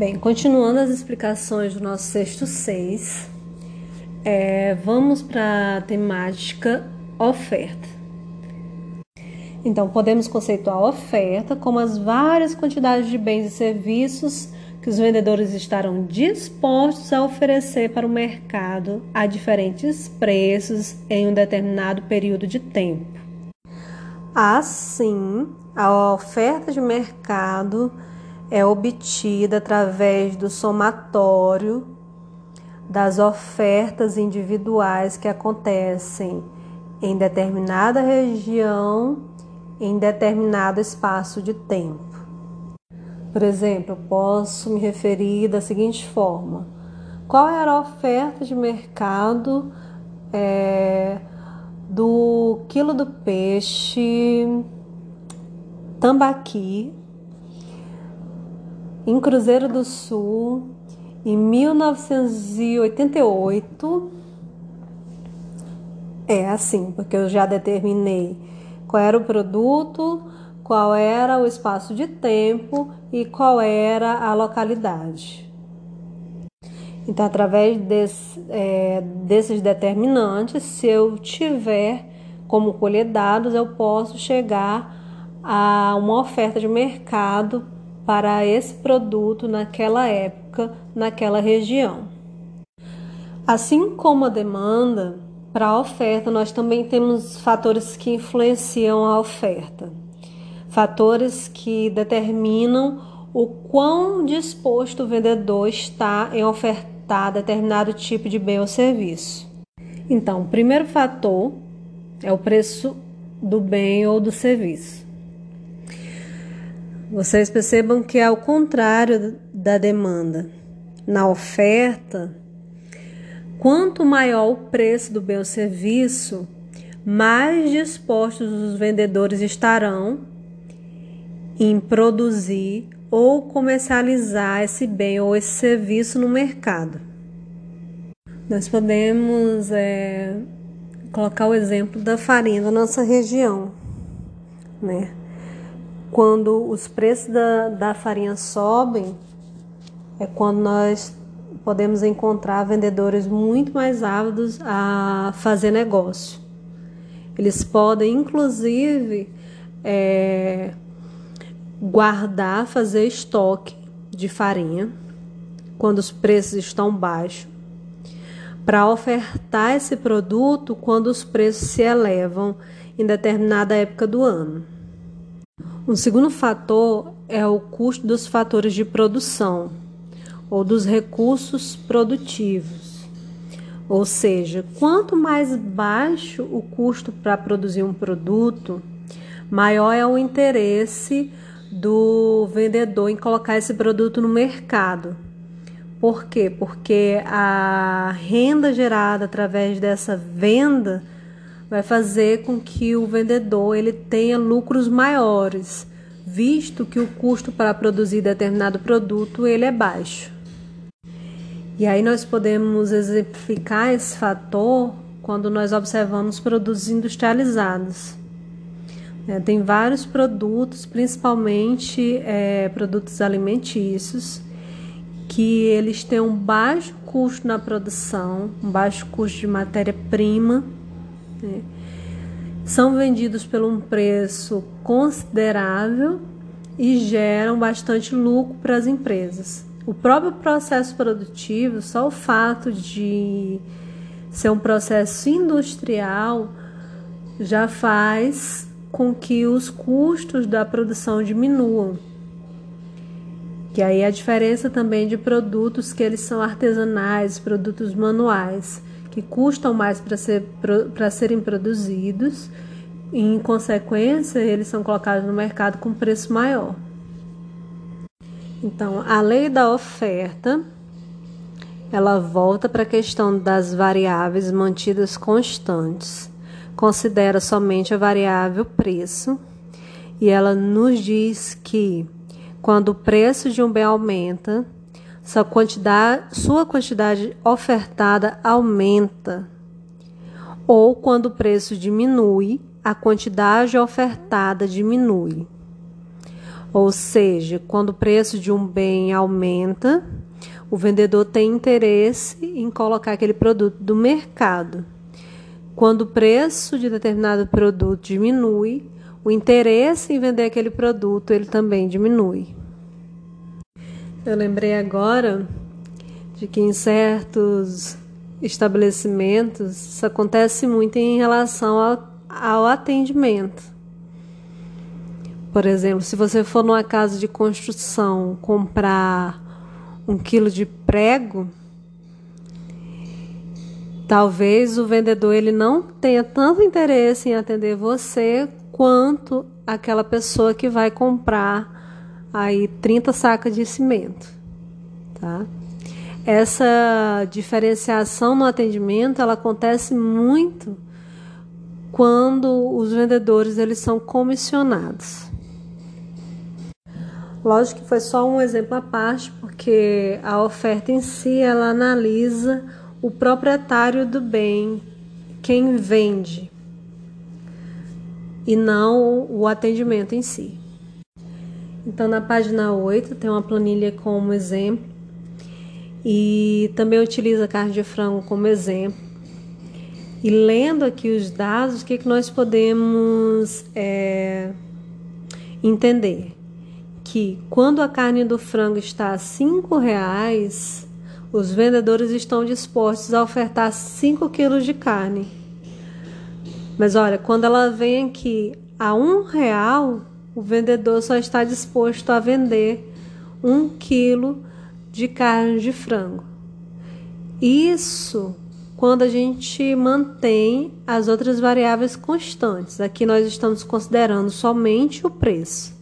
Bem, continuando as explicações do nosso sexto seis, é, vamos para a temática oferta. Então, podemos conceituar a oferta como as várias quantidades de bens e serviços que os vendedores estarão dispostos a oferecer para o mercado a diferentes preços em um determinado período de tempo. Assim, a oferta de mercado é obtida através do somatório das ofertas individuais que acontecem em determinada região, em determinado espaço de tempo. Por exemplo, eu posso me referir da seguinte forma: qual era a oferta de mercado é, do quilo do peixe tambaqui em Cruzeiro do Sul em 1988? É assim, porque eu já determinei qual era o produto, qual era o espaço de tempo e qual era a localidade. Então, através desse, é, desses determinantes, se eu tiver como colher dados, eu posso chegar a uma oferta de mercado para esse produto naquela época, naquela região. Assim como a demanda, para a oferta nós também temos fatores que influenciam a oferta fatores que determinam o quão disposto o vendedor está em ofertar determinado tipo de bem ou serviço. Então, o primeiro fator é o preço do bem ou do serviço. Vocês percebam que é o contrário da demanda. Na oferta, quanto maior o preço do bem ou serviço, mais dispostos os vendedores estarão em produzir ou comercializar esse bem ou esse serviço no mercado. Nós podemos é, colocar o exemplo da farinha da nossa região, né? Quando os preços da, da farinha sobem, é quando nós podemos encontrar vendedores muito mais ávidos a fazer negócio. Eles podem, inclusive, é, guardar, fazer estoque de farinha quando os preços estão baixos, para ofertar esse produto quando os preços se elevam em determinada época do ano. Um segundo fator é o custo dos fatores de produção ou dos recursos produtivos. Ou seja, quanto mais baixo o custo para produzir um produto, maior é o interesse do vendedor em colocar esse produto no mercado. Por quê? Porque a renda gerada através dessa venda vai fazer com que o vendedor ele tenha lucros maiores, visto que o custo para produzir determinado produto ele é baixo. E aí nós podemos exemplificar esse fator quando nós observamos produtos industrializados. É, tem vários produtos, principalmente é, produtos alimentícios, que eles têm um baixo custo na produção, um baixo custo de matéria-prima, né? são vendidos por um preço considerável e geram bastante lucro para as empresas. O próprio processo produtivo, só o fato de ser um processo industrial, já faz com que os custos da produção diminuam. Que aí a diferença também de produtos que eles são artesanais, produtos manuais, que custam mais para ser, serem produzidos e, em consequência, eles são colocados no mercado com preço maior. Então, a lei da oferta ela volta para a questão das variáveis mantidas constantes considera somente a variável preço e ela nos diz que quando o preço de um bem aumenta, sua quantidade, sua quantidade ofertada aumenta. Ou quando o preço diminui, a quantidade ofertada diminui. Ou seja, quando o preço de um bem aumenta, o vendedor tem interesse em colocar aquele produto do mercado. Quando o preço de determinado produto diminui, o interesse em vender aquele produto ele também diminui. Eu lembrei agora de que em certos estabelecimentos isso acontece muito em relação ao, ao atendimento. Por exemplo, se você for numa casa de construção comprar um quilo de prego, talvez o vendedor ele não tenha tanto interesse em atender você quanto aquela pessoa que vai comprar aí 30 sacas de cimento, tá? Essa diferenciação no atendimento, ela acontece muito quando os vendedores eles são comissionados. Lógico que foi só um exemplo à parte, porque a oferta em si ela analisa o proprietário do bem, quem vende, e não o atendimento em si. Então, na página 8 tem uma planilha como exemplo e também utiliza carne de frango como exemplo. E lendo aqui os dados, o que, que nós podemos é, entender? que quando a carne do frango está a cinco reais, os vendedores estão dispostos a ofertar 5 quilos de carne. Mas olha, quando ela vem aqui a um real, o vendedor só está disposto a vender um quilo de carne de frango. Isso quando a gente mantém as outras variáveis constantes. Aqui nós estamos considerando somente o preço.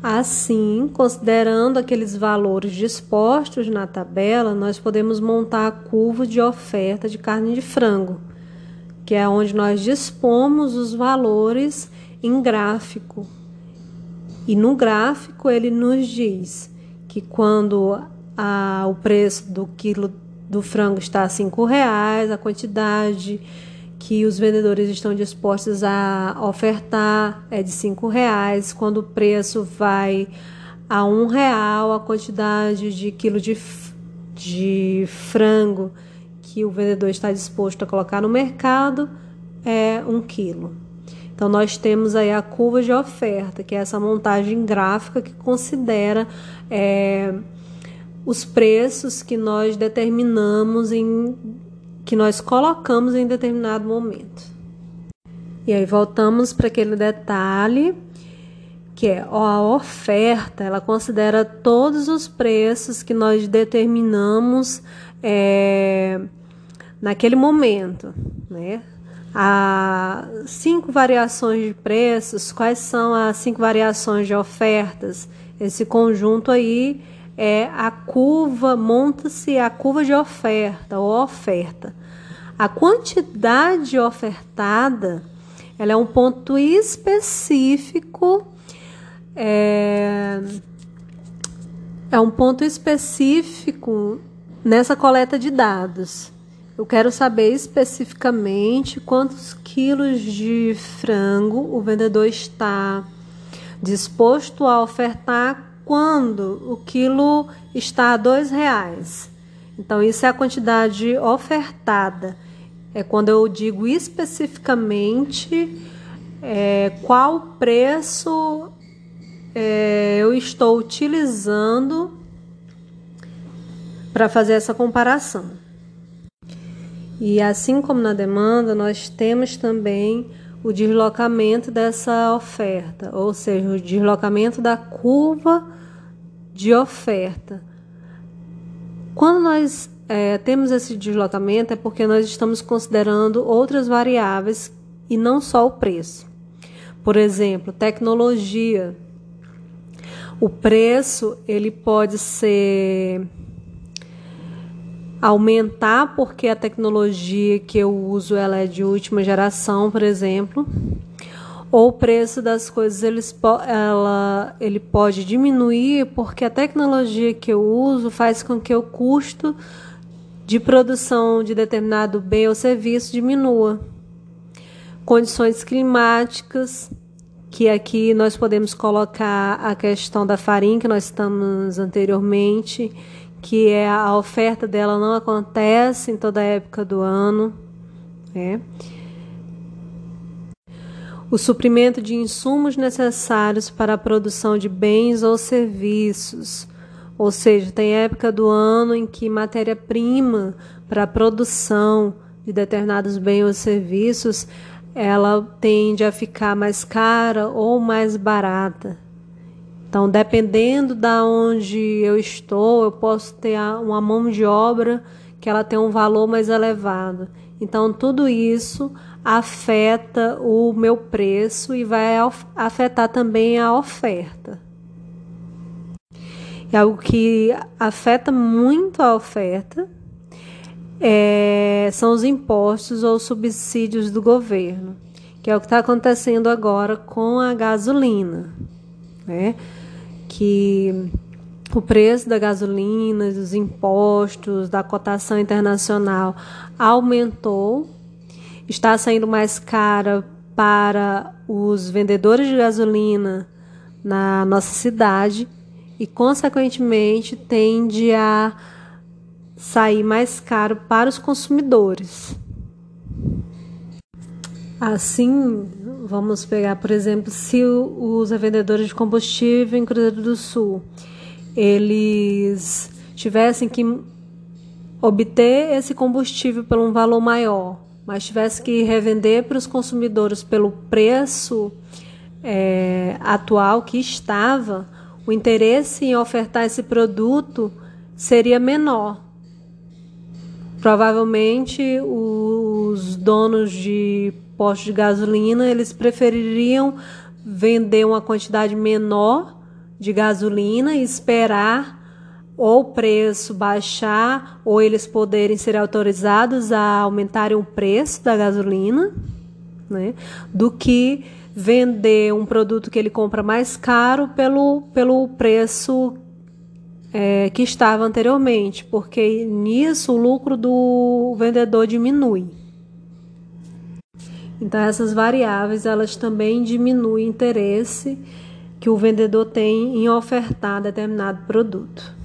Assim, considerando aqueles valores dispostos na tabela, nós podemos montar a curva de oferta de carne de frango, que é onde nós dispomos os valores em gráfico. E no gráfico ele nos diz que quando a, o preço do quilo do frango está a cinco reais, a quantidade que os vendedores estão dispostos a ofertar é de cinco reais. Quando o preço vai a um real, a quantidade de quilo de, de frango que o vendedor está disposto a colocar no mercado é um quilo. Então nós temos aí a curva de oferta, que é essa montagem gráfica que considera é, os preços que nós determinamos em que nós colocamos em determinado momento. E aí voltamos para aquele detalhe que é a oferta, ela considera todos os preços que nós determinamos é, naquele momento, né? Há cinco variações de preços, quais são as cinco variações de ofertas? Esse conjunto aí é a curva, monta-se a curva de oferta ou oferta. A quantidade ofertada ela é um ponto específico, é, é um ponto específico nessa coleta de dados. Eu quero saber especificamente quantos quilos de frango o vendedor está disposto a ofertar quando o quilo está a dois reais. Então, isso é a quantidade ofertada. É quando eu digo especificamente é, qual preço é, eu estou utilizando para fazer essa comparação. E assim como na demanda, nós temos também o deslocamento dessa oferta, ou seja, o deslocamento da curva de oferta. Quando nós é, temos esse deslocamento é porque nós estamos considerando outras variáveis e não só o preço. Por exemplo, tecnologia. O preço ele pode ser aumentar porque a tecnologia que eu uso ela é de última geração, por exemplo ou o preço das coisas eles, ela, ele pode diminuir porque a tecnologia que eu uso faz com que o custo de produção de determinado bem ou serviço diminua. Condições climáticas, que aqui nós podemos colocar a questão da farinha que nós estamos anteriormente, que é a oferta dela não acontece em toda a época do ano. É. O suprimento de insumos necessários para a produção de bens ou serviços. Ou seja, tem época do ano em que matéria-prima para a produção de determinados bens ou serviços ela tende a ficar mais cara ou mais barata. Então, dependendo da onde eu estou, eu posso ter uma mão de obra que ela tem um valor mais elevado. Então, tudo isso afeta o meu preço e vai afetar também a oferta. E algo que afeta muito a oferta é, são os impostos ou subsídios do governo, que é o que está acontecendo agora com a gasolina, né? Que o preço da gasolina, dos impostos, da cotação internacional aumentou, está saindo mais cara para os vendedores de gasolina na nossa cidade e, consequentemente, tende a sair mais caro para os consumidores. Assim, vamos pegar, por exemplo, se os vendedores de combustível em Cruzeiro do Sul, eles tivessem que obter esse combustível por um valor maior, mas tivesse que revender para os consumidores pelo preço é, atual que estava, o interesse em ofertar esse produto seria menor Provavelmente os donos de postos de gasolina eles prefeririam vender uma quantidade menor de gasolina e esperar ou o preço baixar ou eles poderem ser autorizados a aumentarem o preço da gasolina, né, do que vender um produto que ele compra mais caro pelo, pelo preço é, que estava anteriormente, porque nisso o lucro do vendedor diminui. Então essas variáveis elas também diminuem o interesse que o vendedor tem em ofertar determinado produto.